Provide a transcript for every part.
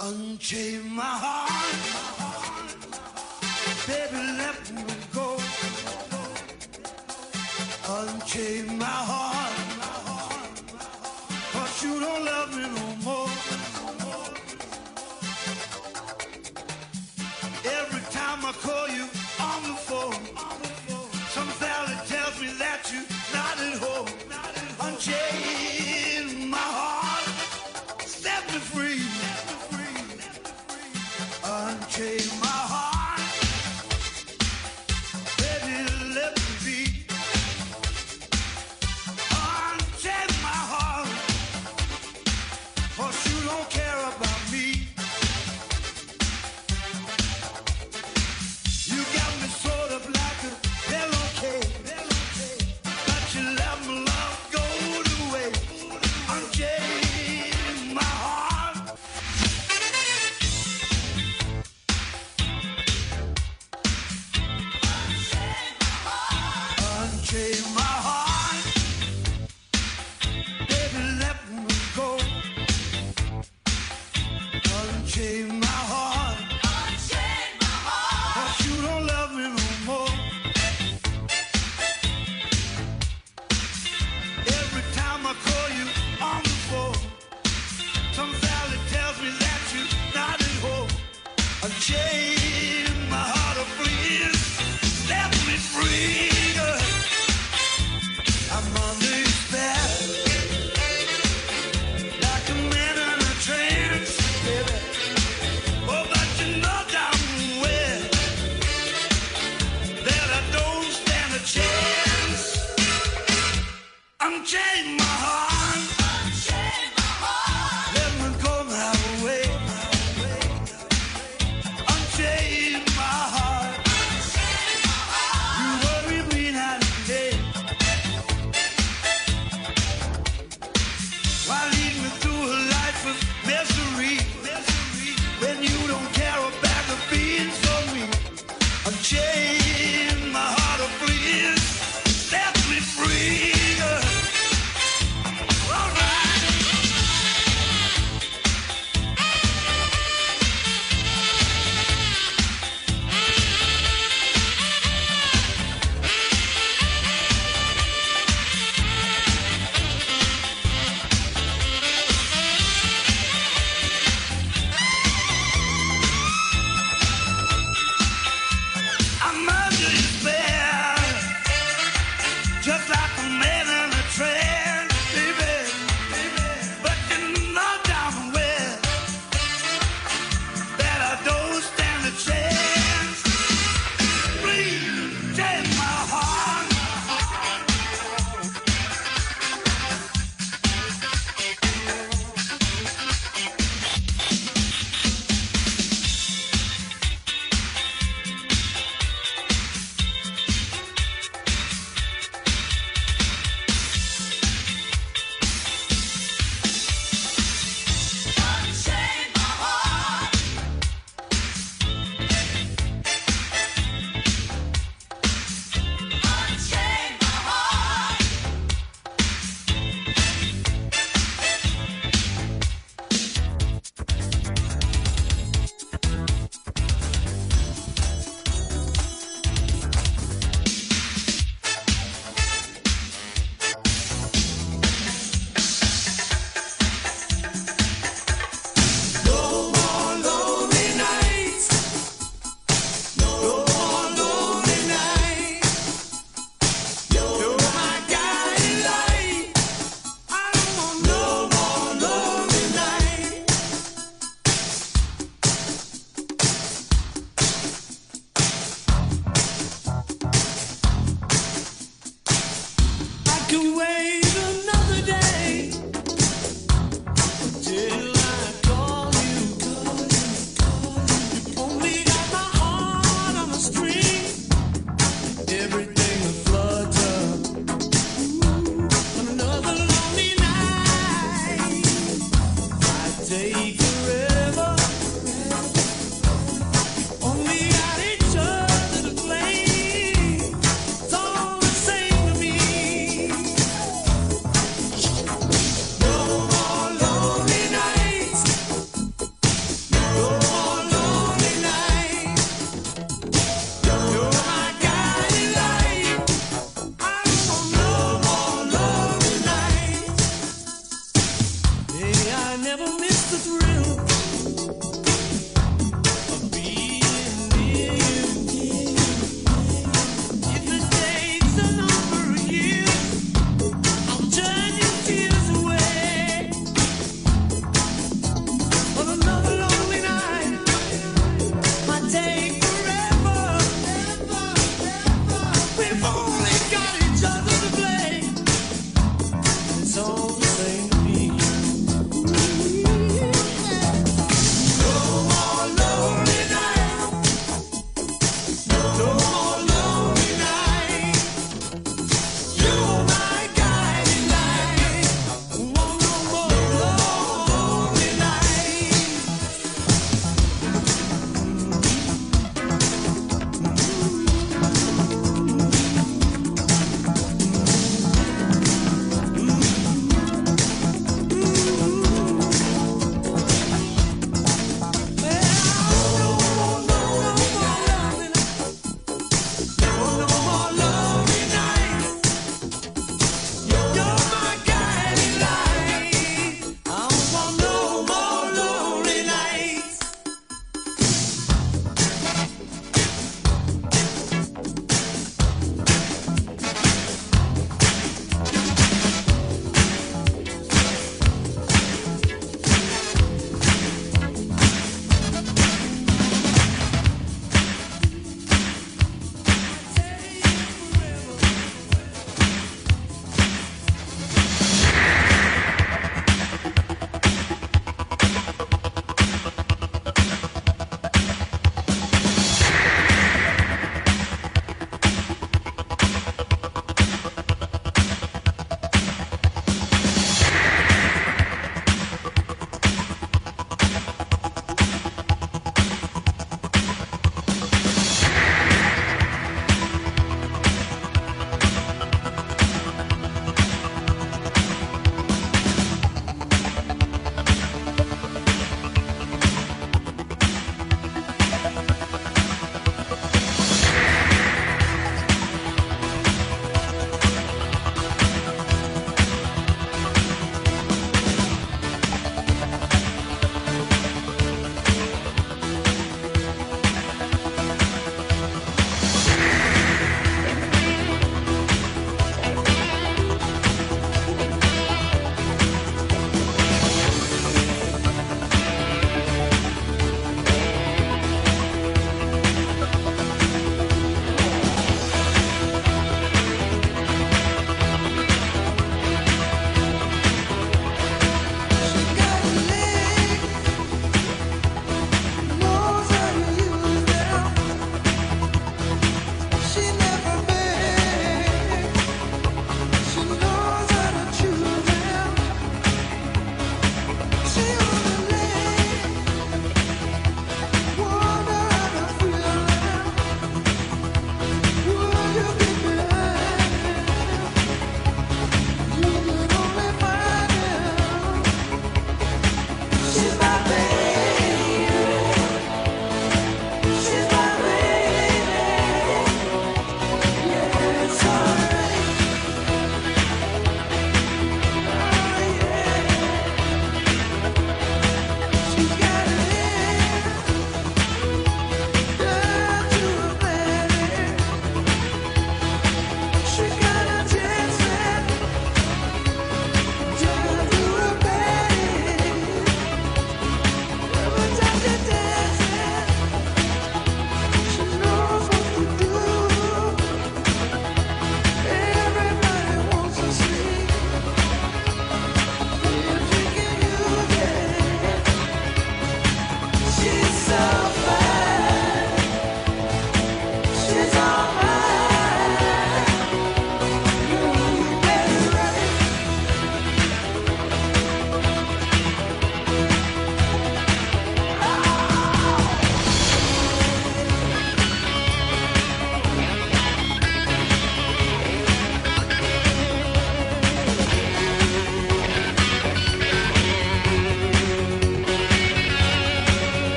Unchain my heart, baby, let me go. Unchain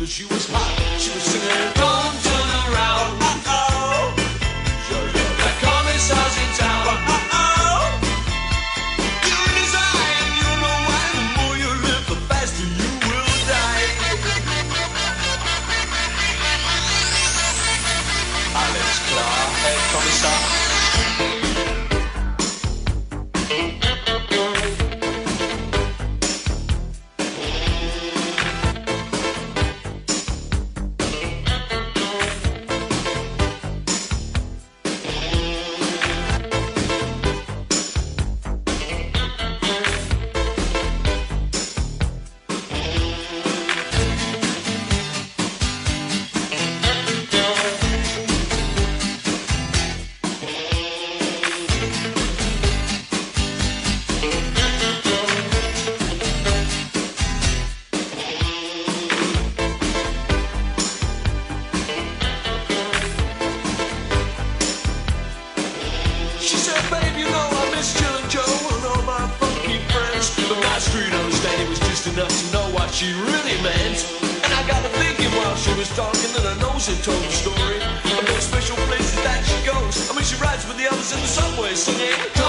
that she was hot. She was singing. Lucy told the story of about special places that she goes. I mean, she rides with the others in the subway singing.